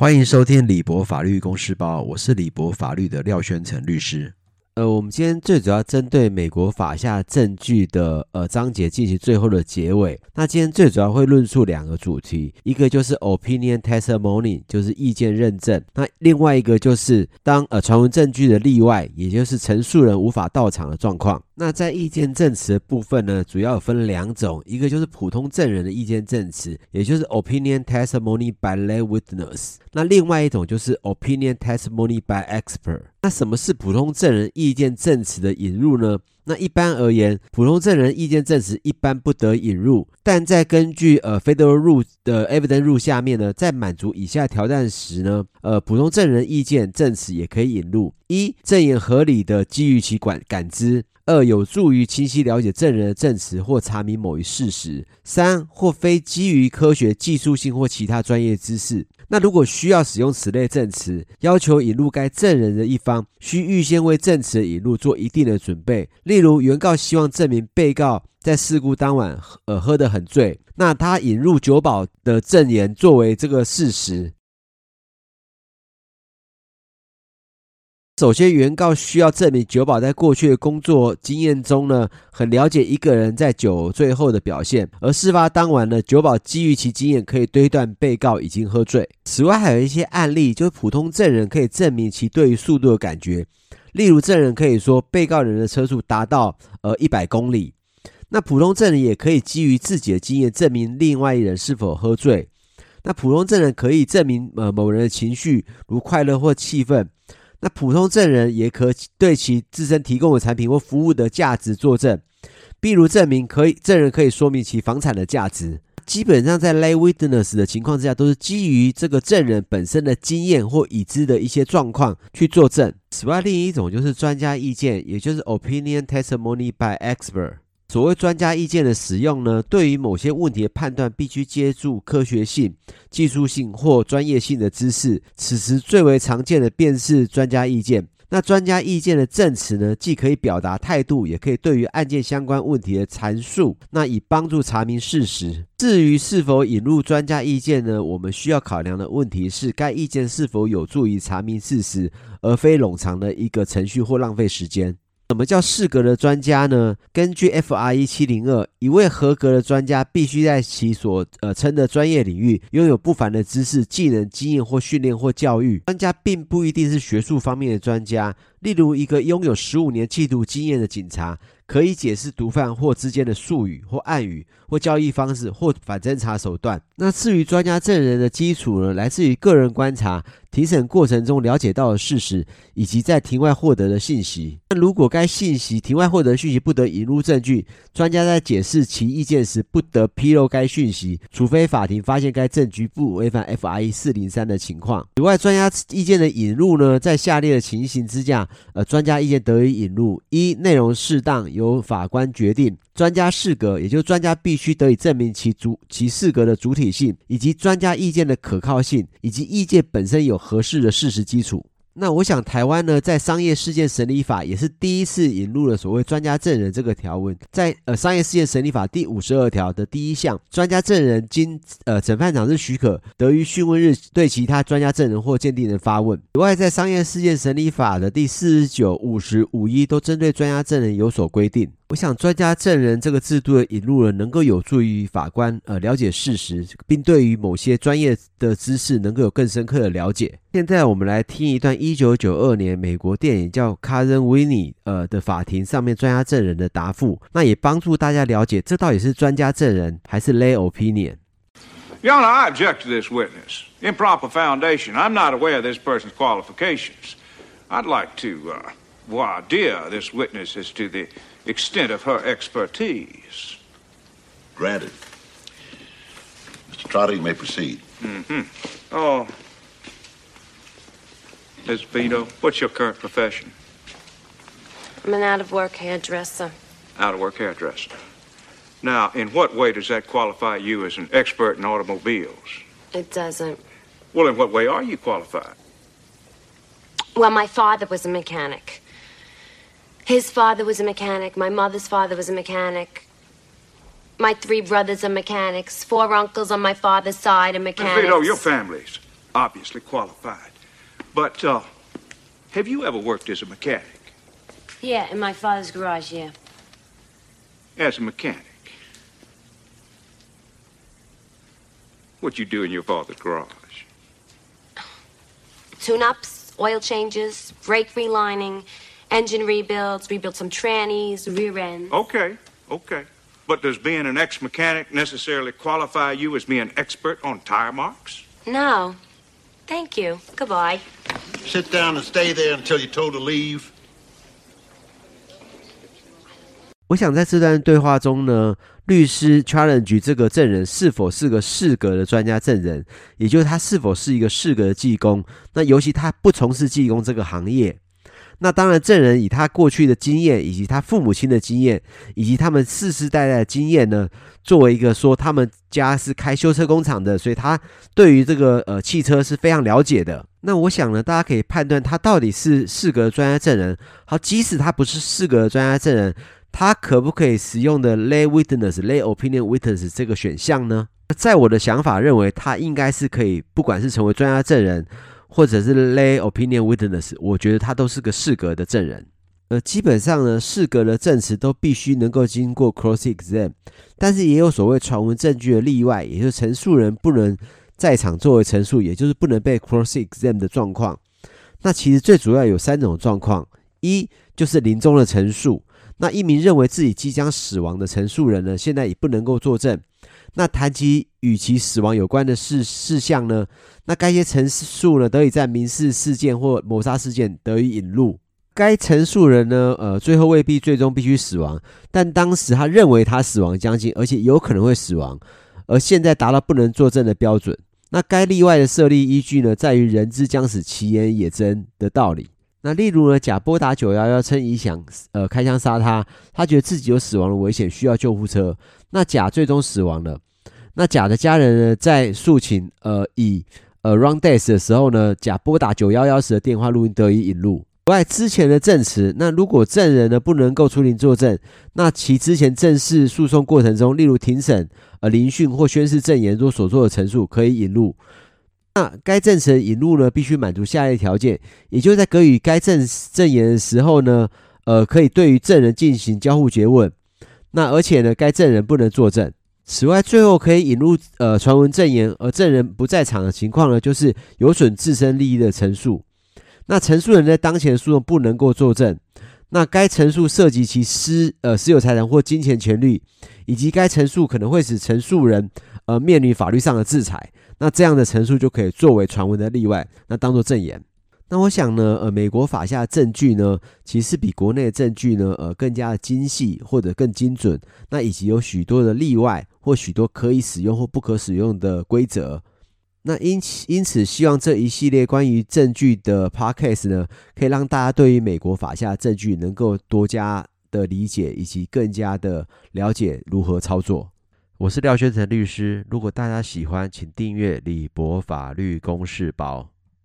欢迎收听李博法律公事包，我是李博法律的廖宣成律师。呃，我们今天最主要针对美国法下证据的呃章节进行最后的结尾。那今天最主要会论述两个主题，一个就是 opinion testimony，就是意见认证；那另外一个就是当呃传闻证据的例外，也就是陈述人无法到场的状况。那在意见证词的部分呢，主要有分两种，一个就是普通证人的意见证词，也就是 opinion testimony by lay witness。那另外一种就是 opinion testimony by expert。那什么是普通证人意见证词的引入呢？那一般而言，普通证人意见证词一般不得引入，但在根据呃 Federal Rule 的 Evidence Rule 下面呢，在满足以下条件时呢，呃，普通证人意见证词也可以引入：一、证言合理的基于其感感知。二、有助于清晰了解证人的证词或查明某一事实；三、或非基于科学技术性或其他专业知识。那如果需要使用此类证词，要求引入该证人的一方，需预先为证词引入做一定的准备。例如，原告希望证明被告在事故当晚呃喝得很醉，那他引入酒保的证言作为这个事实。首先，原告需要证明酒保在过去的工作经验中呢，很了解一个人在酒醉后的表现。而事发当晚呢，酒保基于其经验可以推断被告已经喝醉。此外，还有一些案例，就是普通证人可以证明其对于速度的感觉。例如，证人可以说被告人的车速达到呃一百公里。那普通证人也可以基于自己的经验证明另外一人是否喝醉。那普通证人可以证明呃某人的情绪如快乐或气愤。那普通证人也可对其自身提供的产品或服务的价值作证，譬如证明可以，证人可以说明其房产的价值。基本上在 lay witness 的情况之下，都是基于这个证人本身的经验或已知的一些状况去作证。此外，另一种就是专家意见，也就是 opinion testimony by expert。所谓专家意见的使用呢，对于某些问题的判断，必须借助科学性、技术性或专业性的知识。此时最为常见的便是专家意见。那专家意见的证词呢，既可以表达态度，也可以对于案件相关问题的阐述，那以帮助查明事实。至于是否引入专家意见呢，我们需要考量的问题是，该意见是否有助于查明事实，而非冗长的一个程序或浪费时间。什么叫适格的专家呢？根据 FR 一七零二，一位合格的专家必须在其所呃称的专业领域拥有不凡的知识、技能、经验或训练或教育。专家并不一定是学术方面的专家，例如一个拥有十五年缉毒经验的警察。可以解释毒贩或之间的术语或暗语或交易方式或反侦查手段。那至于专家证人的基础呢，来自于个人观察、庭审过程中了解到的事实以及在庭外获得的信息。那如果该信息庭外获得的讯息不得引入证据，专家在解释其意见时不得披露该讯息，除非法庭发现该证据不违反 FR 四零三的情况。此外，专家意见的引入呢，在下列的情形之下，呃，专家意见得以引入：一、内容适当。由法官决定，专家适格，也就是专家必须得以证明其主其适格的主体性，以及专家意见的可靠性，以及意见本身有合适的事实基础。那我想，台湾呢，在商业事件审理法也是第一次引入了所谓专家证人这个条文，在呃商业事件审理法第五十二条的第一项，专家证人经呃审判长之许可，得于讯问日对其他专家证人或鉴定人发问。此外，在商业事件审理法的第四十九、五十五一都针对专家证人有所规定。我想，专家证人这个制度的引入呢，能够有助于法官呃了解事实，并对于某些专业的知识能够有更深刻的了解。现在我们来听一段一九九二年美国电影叫《Cousin Vinny》呃的法庭上面专家证人的答复，那也帮助大家了解这到底是专家证人还是 lay opinion。Your Honor, I object to this witness. Improper foundation. I'm not aware of this person's qualifications. I'd like to uh, voir dire this witness as to the extent of her expertise. Granted. Mr. Trotter, you may proceed. Mm-hmm. Oh, Ms. Vito, what's your current profession? I'm an out-of-work hairdresser. Out-of-work hairdresser. Now, in what way does that qualify you as an expert in automobiles? It doesn't. Well, in what way are you qualified? Well, my father was a mechanic. His father was a mechanic. My mother's father was a mechanic. My three brothers are mechanics. Four uncles on my father's side are mechanics. Vito, your family's obviously qualified. But, uh, have you ever worked as a mechanic? Yeah, in my father's garage, yeah. As a mechanic? What you do in your father's garage? Tune ups, oil changes, brake relining, engine rebuilds, rebuild some trannies, rear ends. Okay, okay. But does being an ex mechanic necessarily qualify you as being expert on tire marks? No. Thank you. Goodbye. Sit down and stay there until you're told to leave. 我想在这段对话中呢，律师 challenge 这个证人是否是个适格的专家证人，也就是他是否是一个适格的技工。那尤其他不从事技工这个行业。 那当然，证人以他过去的经验，以及他父母亲的经验，以及他们世世代代的经验呢，作为一个说他们家是开修车工厂的，所以他对于这个呃汽车是非常了解的。那我想呢，大家可以判断他到底是适格专家证人。好，即使他不是适格专家证人，他可不可以使用的 lay witness、lay opinion witness 这个选项呢？在我的想法认为，他应该是可以，不管是成为专家证人。或者是 lay opinion witness，我觉得他都是个适格的证人。呃，基本上呢，适格的证词都必须能够经过 cross exam，但是也有所谓传闻证据的例外，也就是陈述人不能在场作为陈述，也就是不能被 cross exam 的状况。那其实最主要有三种状况：一就是临终的陈述，那一名认为自己即将死亡的陈述人呢，现在已不能够作证。那谈及与其死亡有关的事事项呢，那该些陈述呢，得以在民事事件或谋杀事件得以引入。该陈述人呢，呃，最后未必最终必须死亡，但当时他认为他死亡将近，而且有可能会死亡，而现在达到不能作证的标准。那该例外的设立依据呢，在于人之将死，其言也真的道理。那例如呢，甲拨打九幺幺称乙想呃开枪杀他，他觉得自己有死亡的危险，需要救护车。那甲最终死亡了。那甲的家人呢，在诉请呃乙呃 round death 的时候呢，甲拨打九幺幺时的电话录音得以引入。此外，之前的证词，那如果证人呢不能够出庭作证，那其之前正式诉讼过程中，例如庭审、呃聆讯或宣誓证言中所做的陈述，可以引入。那该证词引入呢，必须满足下列条件，也就在给予该证证言的时候呢，呃，可以对于证人进行交互诘问。那而且呢，该证人不能作证。此外，最后可以引入呃传闻证言，而证人不在场的情况呢，就是有损自身利益的陈述。那陈述人在当前诉讼不能够作证。那该陈述涉及其私呃私有财产或金钱权利，以及该陈述可能会使陈述人呃面临法律上的制裁。那这样的陈述就可以作为传闻的例外，那当做证言。那我想呢，呃，美国法下的证据呢，其实比国内的证据呢，呃，更加的精细或者更精准。那以及有许多的例外或许多可以使用或不可使用的规则。那因此，因此，希望这一系列关于证据的 podcast 呢，可以让大家对于美国法下的证据能够多加的理解，以及更加的了解如何操作。我是廖宣成律师，如果大家喜欢，请订阅李博法律公示包。